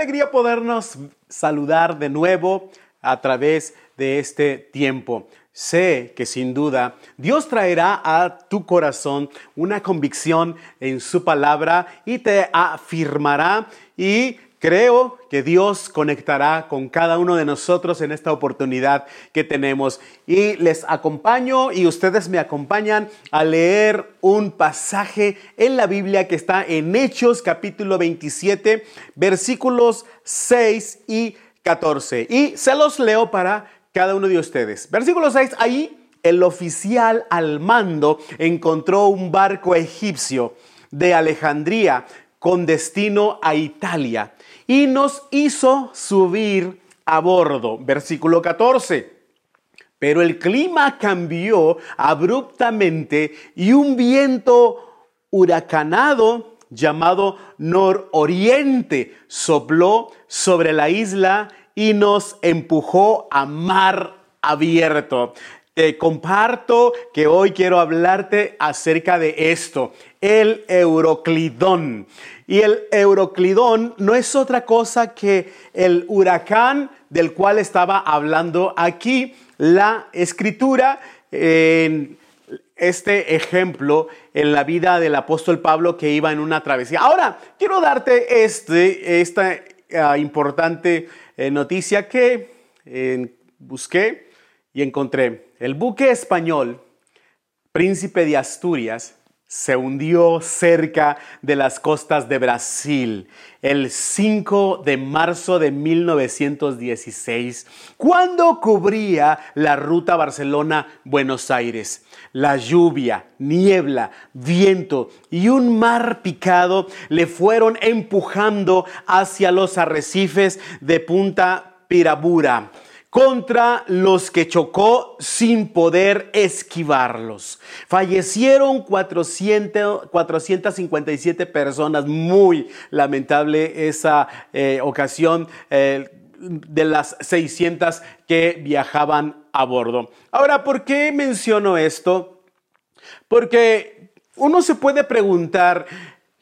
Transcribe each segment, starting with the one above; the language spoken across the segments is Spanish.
alegría podernos saludar de nuevo a través de este tiempo. Sé que sin duda Dios traerá a tu corazón una convicción en su palabra y te afirmará y creo que Dios conectará con cada uno de nosotros en esta oportunidad que tenemos. Y les acompaño y ustedes me acompañan a leer un pasaje en la Biblia que está en Hechos capítulo 27 versículos 6 y 14. Y se los leo para cada uno de ustedes. Versículo 6, ahí el oficial al mando encontró un barco egipcio de Alejandría con destino a Italia y nos hizo subir a bordo. Versículo 14. Pero el clima cambió abruptamente y un viento huracanado llamado nororiente sopló sobre la isla y nos empujó a mar abierto. Te comparto que hoy quiero hablarte acerca de esto, el Euroclidón. Y el Euroclidón no es otra cosa que el huracán del cual estaba hablando aquí la escritura en este ejemplo en la vida del apóstol Pablo que iba en una travesía. Ahora, quiero darte este, esta ah, importante eh, noticia que busqué y encontré. El buque español, Príncipe de Asturias, se hundió cerca de las costas de Brasil el 5 de marzo de 1916, cuando cubría la ruta Barcelona-Buenos Aires. La lluvia, niebla, viento y un mar picado le fueron empujando hacia los arrecifes de Punta Pirabura contra los que chocó sin poder esquivarlos. Fallecieron 400, 457 personas, muy lamentable esa eh, ocasión. Eh, de las 600 que viajaban a bordo. Ahora, ¿por qué menciono esto? Porque uno se puede preguntar,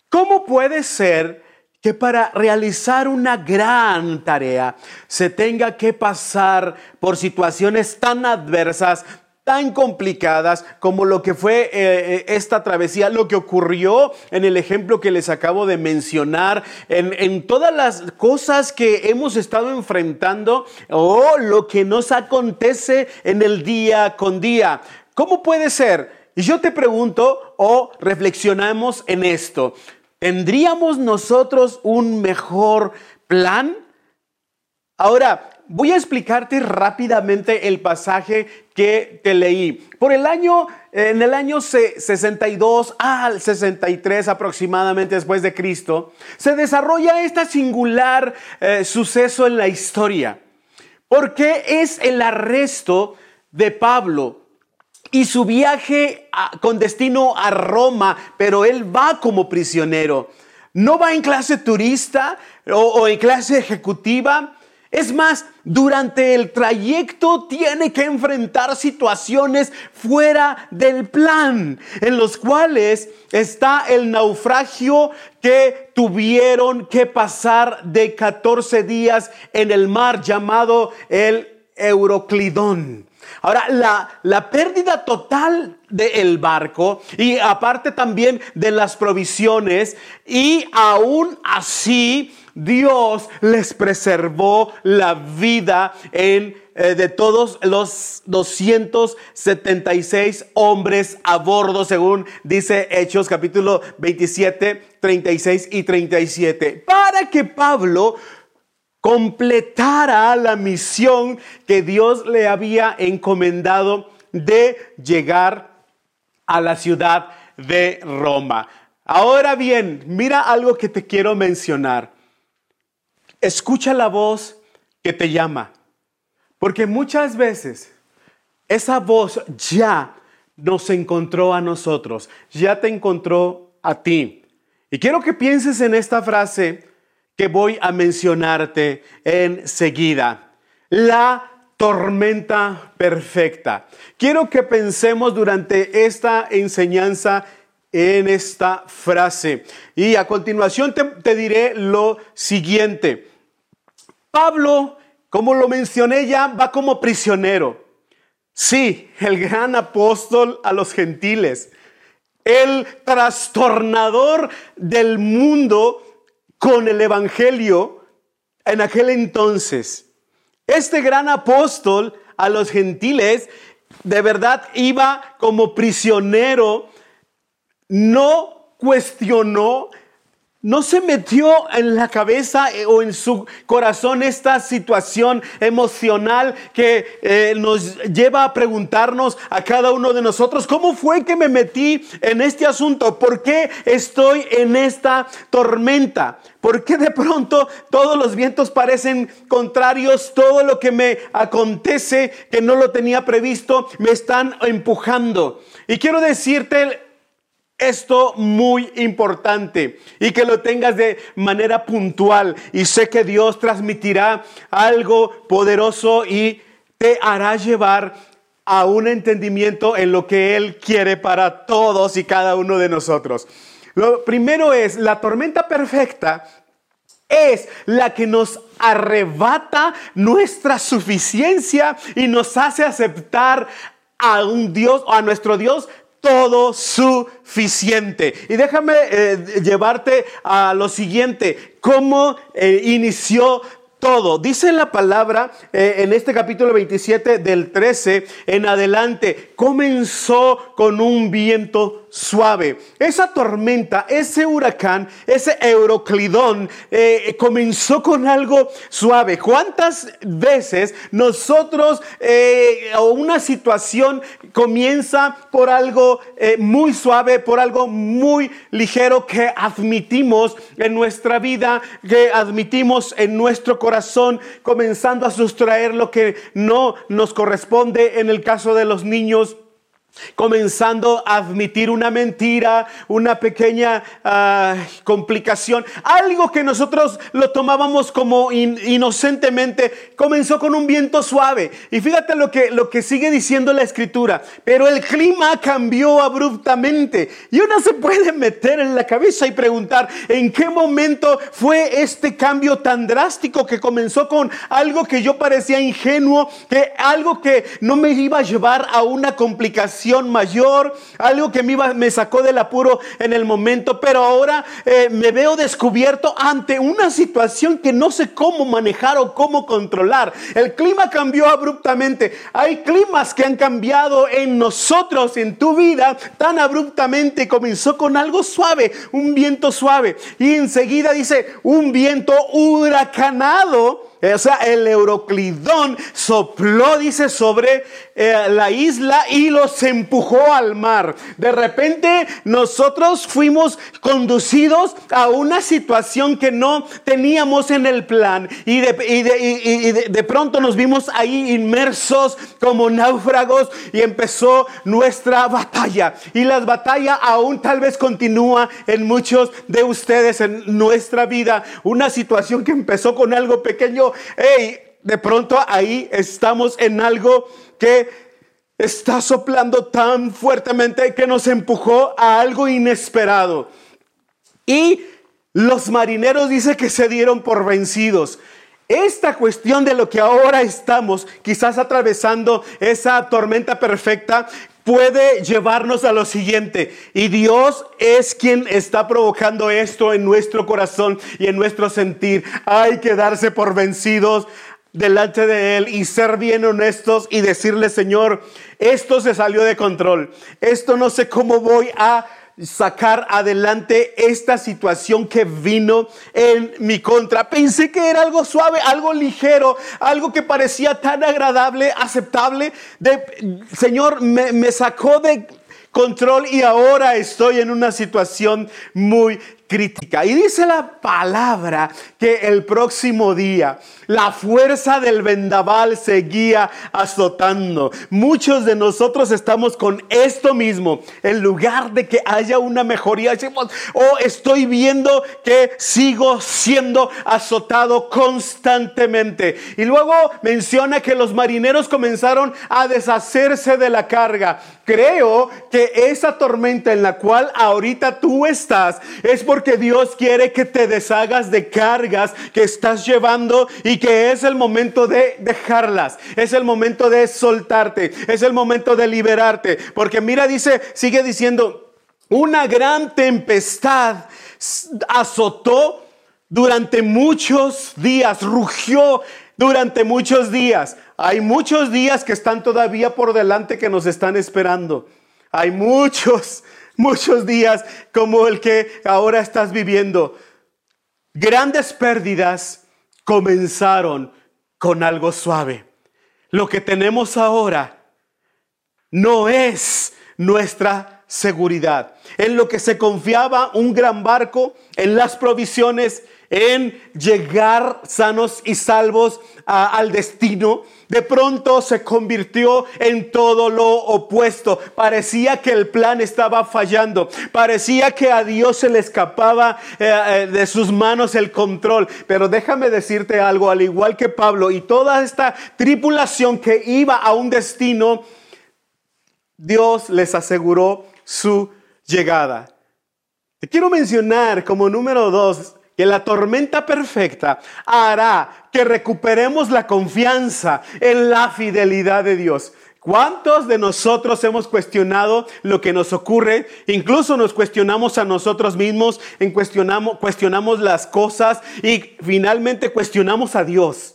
¿cómo puede ser que para realizar una gran tarea se tenga que pasar por situaciones tan adversas, tan complicadas como lo que fue eh, eh, esta travesía, lo que ocurrió en el ejemplo que les acabo de mencionar, en, en, todas las cosas que hemos estado enfrentando o lo que nos acontece en el día con día. ¿Cómo puede ser? Y yo te pregunto o reflexionamos en esto. ¿Tendríamos nosotros un mejor plan? Ahora, voy a explicarte rápidamente el pasaje que te leí. Por el año, en el año 62 al 63 aproximadamente después de Cristo, se desarrolla este singular eh, suceso en la historia. Porque es el arresto de Pablo y su viaje con destino a Roma, pero él va como prisionero. No va en clase turista o, en clase ejecutiva. Es más, durante el trayecto tiene que enfrentar situaciones fuera del plan, en los cuales está el naufragio que tuvieron que pasar de 14 días en el mar llamado el Euroclidón. Ahora, la, pérdida total del barco y aparte también de las provisiones y aún así Dios les preservó la vida en, eh, de todos los 276 hombres a bordo, según dice Hechos capítulo 27, 36 y 37. Para que Pablo completara la misión que Dios le había encomendado de llegar a la ciudad de Roma. Ahora bien, mira algo que te quiero mencionar. Escucha la voz que te llama, porque muchas veces esa voz ya nos encontró a nosotros, ya te encontró a ti. Y quiero que pienses en esta frase que voy a mencionarte enseguida. La tormenta perfecta. Quiero que pensemos durante esta enseñanza en esta frase. Y a continuación te, diré lo siguiente. Pablo, como lo mencioné ya, va como prisionero. Sí, el gran apóstol a los gentiles, el trastornador del mundo con el Evangelio en aquel entonces. Este gran apóstol a los gentiles de verdad iba como prisionero, no cuestionó no se metió en la cabeza eh, o en su corazón esta situación emocional que eh, nos lleva a preguntarnos a cada uno de nosotros, ¿cómo fue que me metí en este asunto? ¿Por qué estoy en esta tormenta? ¿Por qué de pronto todos los vientos parecen contrarios? Todo lo que me acontece, que no lo tenía previsto, me están empujando. Y quiero decirte esto muy importante y que lo tengas de manera puntual y sé que Dios transmitirá algo poderoso y te hará llevar a un entendimiento en lo que Él quiere para todos y cada uno de nosotros. Lo primero es, la tormenta perfecta es la que nos arrebata nuestra suficiencia y nos hace aceptar a un Dios o a nuestro Dios todo suficiente. Y déjame eh, llevarte a lo siguiente, cómo eh, inició todo. Dice la palabra eh, en este capítulo 27 del 13 en adelante, comenzó con un viento suave. Esa tormenta, ese huracán, ese euroclidón eh, comenzó con algo suave. ¿Cuántas veces nosotros eh, o una situación comienza por algo eh, muy suave, por algo muy ligero que admitimos en nuestra vida, que admitimos en nuestro corazón, comenzando a sustraer lo que no nos corresponde en el caso de los niños? Comenzando a admitir una mentira, una pequeña ah, complicación, algo que nosotros lo tomábamos como inocentemente, comenzó con un viento suave. Y fíjate lo que, lo que sigue diciendo la escritura, pero el clima cambió abruptamente. Y uno se puede meter en la cabeza y preguntar, ¿en qué momento fue este cambio tan drástico que comenzó con algo que yo parecía ingenuo, que algo que no me iba a llevar a una complicación? Mayor, algo que me, me sacó del apuro en el momento, pero ahora eh, me veo descubierto ante una situación que no sé cómo manejar o cómo controlar. El clima cambió abruptamente. Hay climas que han cambiado en nosotros, en tu vida, tan abruptamente. Comenzó con algo suave, un viento suave. Y enseguida dice, un viento huracanado o sea, el Euroclidón sopló, dice, sobre eh, la isla y los empujó al mar. De repente nosotros fuimos conducidos a una situación que no teníamos en el plan y de, de pronto nos vimos ahí inmersos como náufragos y empezó nuestra batalla. Y la batalla aún tal vez continúa en muchos de ustedes en nuestra vida. Una situación que empezó con algo pequeño hey, de pronto ahí estamos en algo que está soplando tan fuertemente que nos empujó a algo inesperado. Y los marineros dice que se dieron por vencidos. Esta cuestión de lo que ahora estamos quizás atravesando esa tormenta perfecta puede llevarnos a lo siguiente. Y Dios es quien está provocando esto en nuestro corazón y en nuestro sentir. Hay que darse por vencidos delante de Él y ser bien honestos y decirle, Señor, esto se salió de control. Esto no sé cómo voy a sacar adelante esta situación que vino en mi contra. Pensé que era algo suave, algo ligero, algo que parecía tan agradable, aceptable. De, Señor, me, me sacó de control y ahora estoy en una situación muy crítica. Y dice la palabra que el próximo día la fuerza del vendaval seguía azotando. Muchos de nosotros estamos con esto mismo. En lugar de que haya una mejoría, decimos, oh, estoy viendo que sigo siendo azotado constantemente. Y luego menciona que los marineros comenzaron a deshacerse de la carga. Creo que esa tormenta en la cual ahorita tú estás es porque porque Dios quiere que te deshagas de cargas que estás llevando y que es el momento de dejarlas. Es el momento de soltarte. Es el momento de liberarte. Porque mira, dice, sigue diciendo, una gran tempestad azotó durante muchos días, rugió durante muchos días. Hay muchos días que están todavía por delante que nos están esperando. Hay muchos, muchos días como el que ahora estás viviendo. Grandes pérdidas comenzaron con algo suave. Lo que tenemos ahora no es nuestra seguridad. En lo que se confiaba un gran barco, en las provisiones, en llegar sanos y salvos al destino, de pronto se convirtió en todo lo opuesto. Parecía que el plan estaba fallando. Parecía que a Dios se le escapaba eh, eh, de sus manos el control. Pero déjame decirte algo, al igual que Pablo y toda esta tripulación que iba a un destino, Dios les aseguró su llegada. Te quiero mencionar como número dos que la tormenta perfecta hará que recuperemos la confianza en la fidelidad de Dios. ¿Cuántos de nosotros hemos cuestionado lo que nos ocurre? Incluso nos cuestionamos a nosotros mismos, en cuestionamos, cuestionamos las cosas y finalmente cuestionamos a Dios.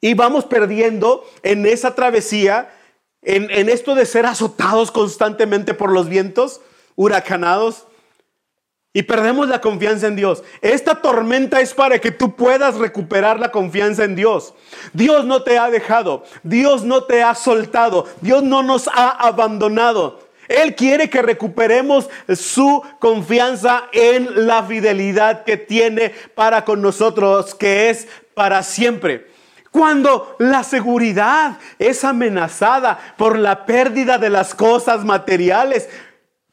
Y vamos perdiendo en esa travesía, en, en esto de ser azotados constantemente por los vientos, huracanados. Y perdemos la confianza en Dios. Esta tormenta es para que tú puedas recuperar la confianza en Dios. Dios no te ha dejado. Dios no te ha soltado. Dios no nos ha abandonado. Él quiere que recuperemos su confianza en la fidelidad que tiene para con nosotros, que es para siempre. Cuando la seguridad es amenazada por la pérdida de las cosas materiales,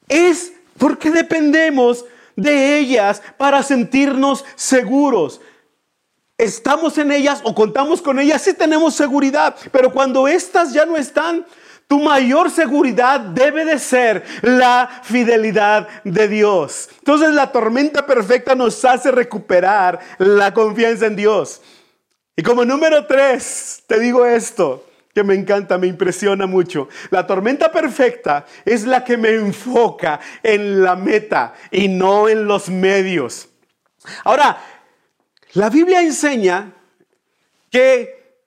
es porque dependemos de ellas para sentirnos seguros. Estamos en ellas o contamos con ellas, sí tenemos seguridad, pero cuando estas ya no están, tu mayor seguridad debe de ser la fidelidad de Dios. Entonces la tormenta perfecta nos hace recuperar la confianza en Dios. Y como número tres, te digo esto, que me encanta, me impresiona mucho. La tormenta perfecta es la que me enfoca en la meta y no en los medios. Ahora, la Biblia enseña que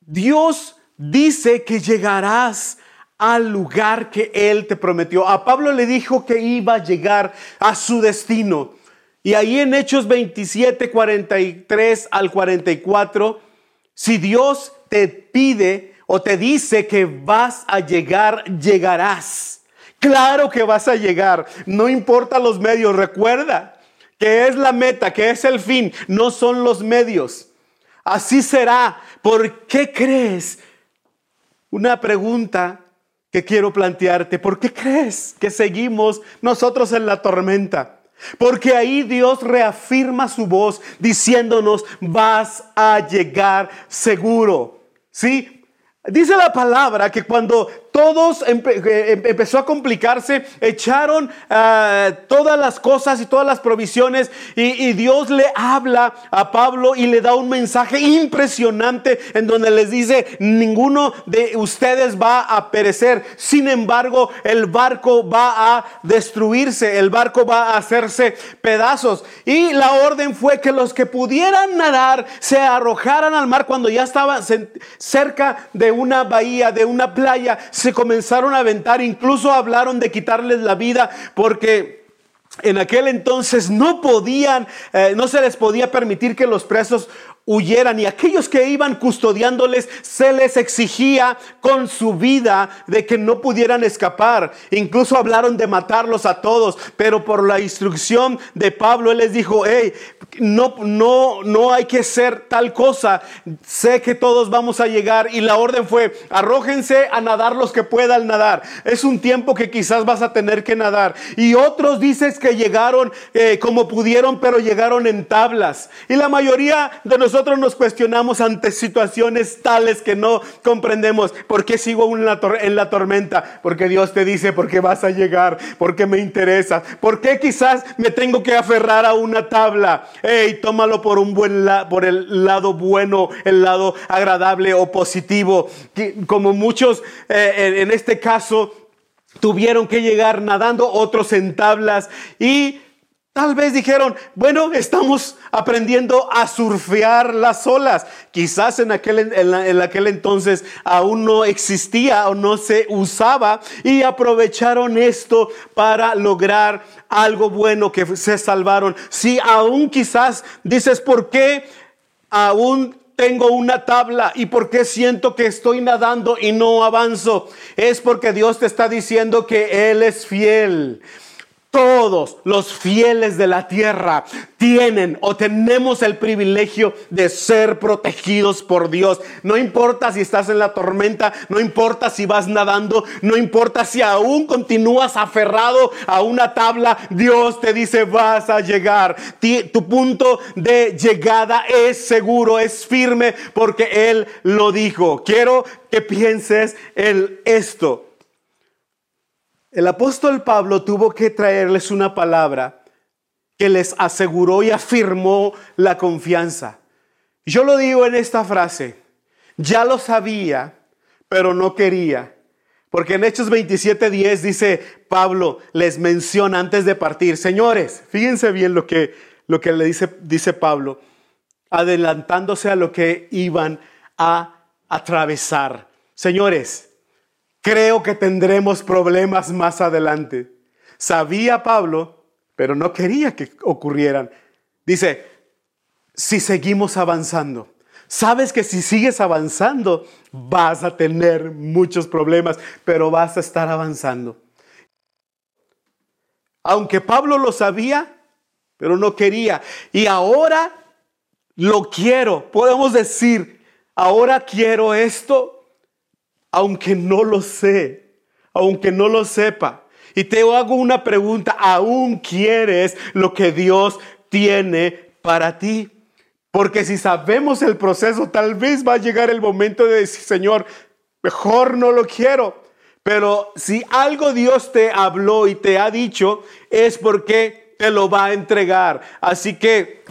Dios dice que llegarás al lugar que Él te prometió. A Pablo le dijo que iba a llegar a su destino. Y ahí en Hechos 27, 43 al 44, si Dios te pide o te dice que vas a llegar, llegarás. Claro que vas a llegar, no importa los medios, recuerda que es la meta, que es el fin, no son los medios. Así será. ¿Por qué crees? Una pregunta que quiero plantearte. ¿Por qué crees que seguimos nosotros en la tormenta? Porque ahí Dios reafirma su voz diciéndonos, vas a llegar seguro. ¿Sí? Dice la palabra que cuando todos eh, empezó a complicarse, echaron ah, todas las cosas y todas las provisiones y, Dios le habla a Pablo y le da un mensaje impresionante en donde les dice, ninguno de ustedes va a perecer, sin embargo el barco va a destruirse, el barco va a hacerse pedazos y la orden fue que los que pudieran nadar se arrojaran al mar cuando ya estaban cerca de una bahía, de una playa, se comenzaron a aventar, incluso hablaron de quitarles la vida porque en aquel entonces no podían, eh, no se les podía permitir que los presos huyeran y aquellos que iban custodiándoles se les exigía con su vida de que no pudieran escapar. Incluso hablaron de matarlos a todos, pero por la instrucción de Pablo él les dijo, hey, no, no, no hay que ser tal cosa. Sé que todos vamos a llegar y la orden fue, arrójense a nadar los que puedan nadar. Es un tiempo que quizás vas a tener que nadar. Y otros dices que llegaron eh, como pudieron, pero llegaron en tablas. Y la mayoría de nosotros nosotros nos cuestionamos ante situaciones tales que no comprendemos. ¿Por qué sigo en la, en la tormenta? Porque Dios te dice, porque vas a llegar, porque me interesa. ¿Por qué quizás me tengo que aferrar a una tabla? Hey, tómalo por un buen por el lado bueno, el lado agradable o positivo. Como muchos eh, en este caso tuvieron que llegar nadando, otros en tablas y Tal vez dijeron, bueno, estamos aprendiendo a surfear las olas. Quizás en aquel, en, aquel entonces aún no existía o no se usaba y aprovecharon esto para lograr algo bueno que se salvaron. Si aún quizás dices, ¿por qué aún tengo una tabla y por qué siento que estoy nadando y no avanzo? Es porque Dios te está diciendo que Él es fiel. Todos los fieles de la tierra tienen o tenemos el privilegio de ser protegidos por Dios. No importa si estás en la tormenta, no importa si vas nadando, no importa si aún continúas aferrado a una tabla, Dios te dice vas a llegar. Tu punto de llegada es seguro, es firme porque Él lo dijo. Quiero que pienses en esto. El apóstol Pablo tuvo que traerles una palabra que les aseguró y afirmó la confianza. Yo lo digo en esta frase, ya lo sabía, pero no quería. Porque en Hechos 27:10 dice Pablo, les menciona antes de partir, señores, fíjense bien lo que, lo que le dice, dice Pablo, adelantándose a lo que iban a atravesar. Señores, Creo que tendremos problemas más adelante. Sabía Pablo, pero no quería que ocurrieran. Dice, si seguimos avanzando, sabes que si sigues avanzando vas a tener muchos problemas, pero vas a estar avanzando. Aunque Pablo lo sabía, pero no quería. Y ahora lo quiero. Podemos decir, ahora quiero esto aunque no lo sé, aunque no lo sepa. Y te hago una pregunta, ¿aún quieres lo que Dios tiene para ti? Porque si sabemos el proceso, tal vez va a llegar el momento de decir, Señor, mejor no lo quiero. Pero si algo Dios te habló y te ha dicho, es porque te lo va a entregar. Así que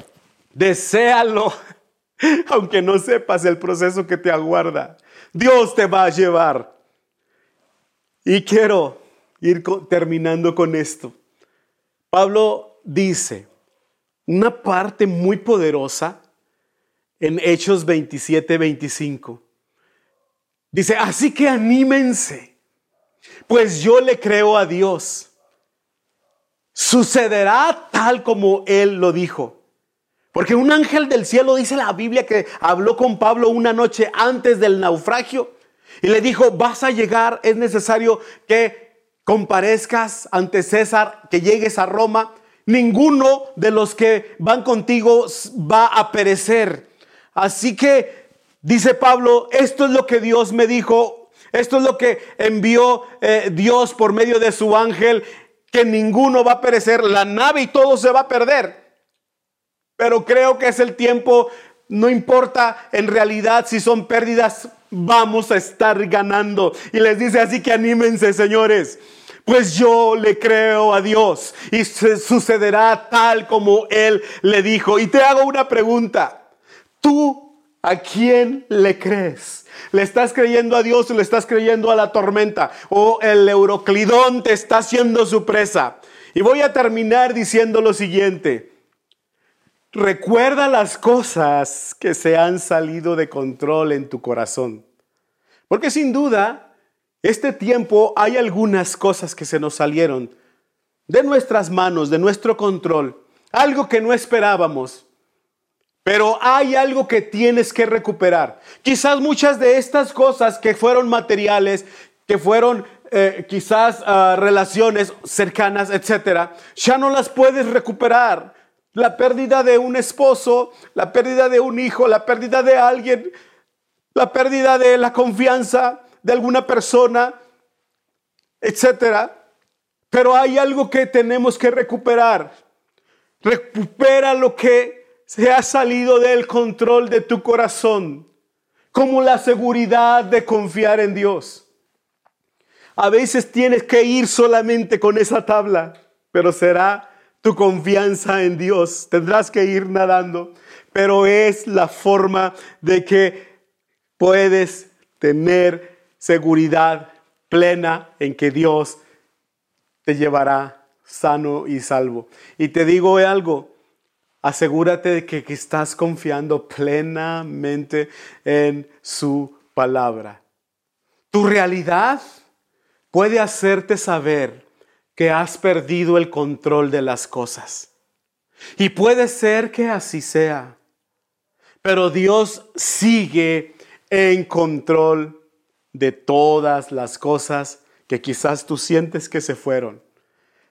deséalo, aunque no sepas el proceso que te aguarda. Dios te va a llevar. Y quiero ir terminando con esto. Pablo dice una parte muy poderosa en Hechos 27, 25. Dice, así que anímense, pues yo le creo a Dios. Sucederá tal como Él lo dijo. Porque un ángel del cielo dice la Biblia que habló con Pablo una noche antes del naufragio y le dijo, vas a llegar, es necesario que comparezcas ante César, que llegues a Roma. Ninguno de los que van contigo va a perecer. Así que, dice Pablo, esto es lo que Dios me dijo, esto es lo que envió eh, Dios por medio de su ángel, que ninguno va a perecer, la nave y todo se va a perder. Pero creo que es el tiempo, no importa en realidad si son pérdidas, vamos a estar ganando. Y les dice así que anímense, señores. Pues yo le creo a Dios y sucederá tal como Él le dijo. Y te hago una pregunta. ¿Tú a quién le crees? ¿Le estás creyendo a Dios o le estás creyendo a la tormenta? ¿O el Euroclidón te está haciendo su presa? Y voy a terminar diciendo lo siguiente. Recuerda las cosas que se han salido de control en tu corazón. Porque sin duda, este tiempo hay algunas cosas que se nos salieron de nuestras manos, de nuestro control. Algo que no esperábamos. Pero hay algo que tienes que recuperar. Quizás muchas de estas cosas que fueron materiales, que fueron eh, quizás ah, relaciones cercanas, etcétera, ya no las puedes recuperar la pérdida de un esposo, la pérdida de un hijo, la pérdida de alguien, la pérdida de la confianza de alguna persona, etcétera. Pero hay algo que tenemos que recuperar. Recupera lo que se ha salido del control de tu corazón, como la seguridad de confiar en Dios. A veces tienes que ir solamente con esa tabla, pero será tu confianza en Dios. Tendrás que ir nadando, pero es la forma de que puedes tener seguridad plena en que Dios te llevará sano y salvo. Y te digo algo, asegúrate de que, estás confiando plenamente en su palabra. Tu realidad puede hacerte saber que has perdido el control de las cosas. Y puede ser que así sea. Pero Dios sigue en control de todas las cosas que quizás tú sientes que se fueron.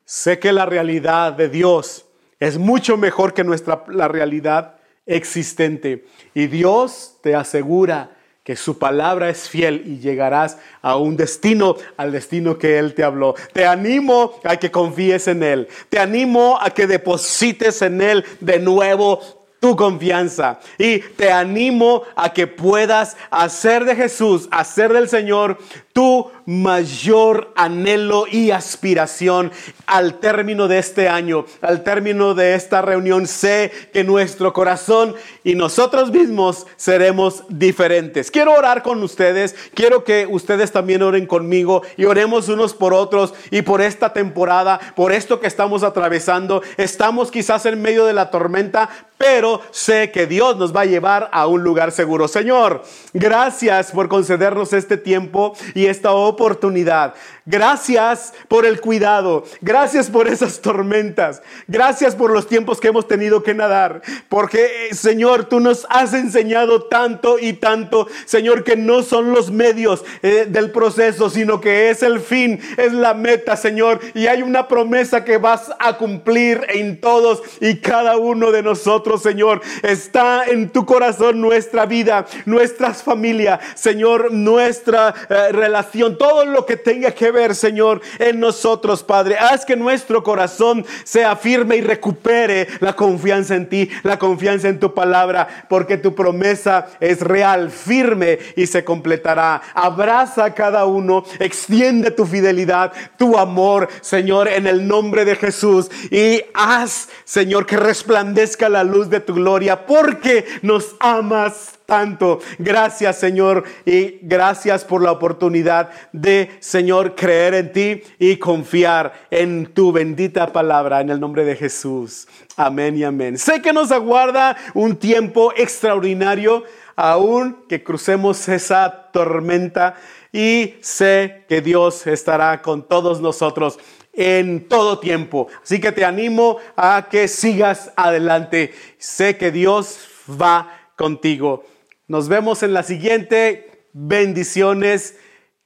Sé que la realidad de Dios es mucho mejor que nuestra la realidad existente y Dios te asegura que su palabra es fiel y llegarás a un destino, al destino que Él te habló. Te animo a que confíes en Él. Te animo a que deposites en Él de nuevo tu confianza. Y te animo a que puedas hacer de Jesús, hacer del Señor tu mayor anhelo y aspiración al término de este año, al término de esta reunión. Sé que nuestro corazón y nosotros mismos seremos diferentes. Quiero orar con ustedes, quiero que ustedes también oren conmigo y oremos unos por otros y por esta temporada, por esto que estamos atravesando. Estamos quizás en medio de la tormenta, pero sé que Dios nos va a llevar a un lugar seguro. Señor, gracias por concedernos este tiempo y esta oportunidad. Gracias por el cuidado. Gracias por esas tormentas. Gracias por los tiempos que hemos tenido que nadar. Porque, eh, Señor, tú nos has enseñado tanto y tanto, Señor, que no son los medios eh, del proceso, sino que es el fin, es la meta, Señor. Y hay una promesa que vas a cumplir en todos y cada uno de nosotros, Señor. Está en tu corazón nuestra vida, nuestras familias, Señor, nuestra eh, relación, todo lo que tenga que ver Señor, en nosotros, Padre. Haz que nuestro corazón sea firme y recupere la confianza en ti, la confianza en tu palabra, porque tu promesa es real, firme y se completará. Abraza a cada uno, extiende tu fidelidad, tu amor, Señor, en el nombre de Jesús. Y haz, Señor, que resplandezca la luz de tu gloria, porque nos amas tanto. Gracias, Señor, y gracias por la oportunidad de, Señor, creer en ti y confiar en tu bendita palabra en el nombre de Jesús. Amén y amén. Sé que nos aguarda un tiempo extraordinario, aún que crucemos esa tormenta y sé que Dios estará con todos nosotros en todo tiempo. Así que te animo a que sigas adelante. Sé que Dios va contigo. Nos vemos en la siguiente. Bendiciones.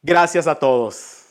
Gracias a todos.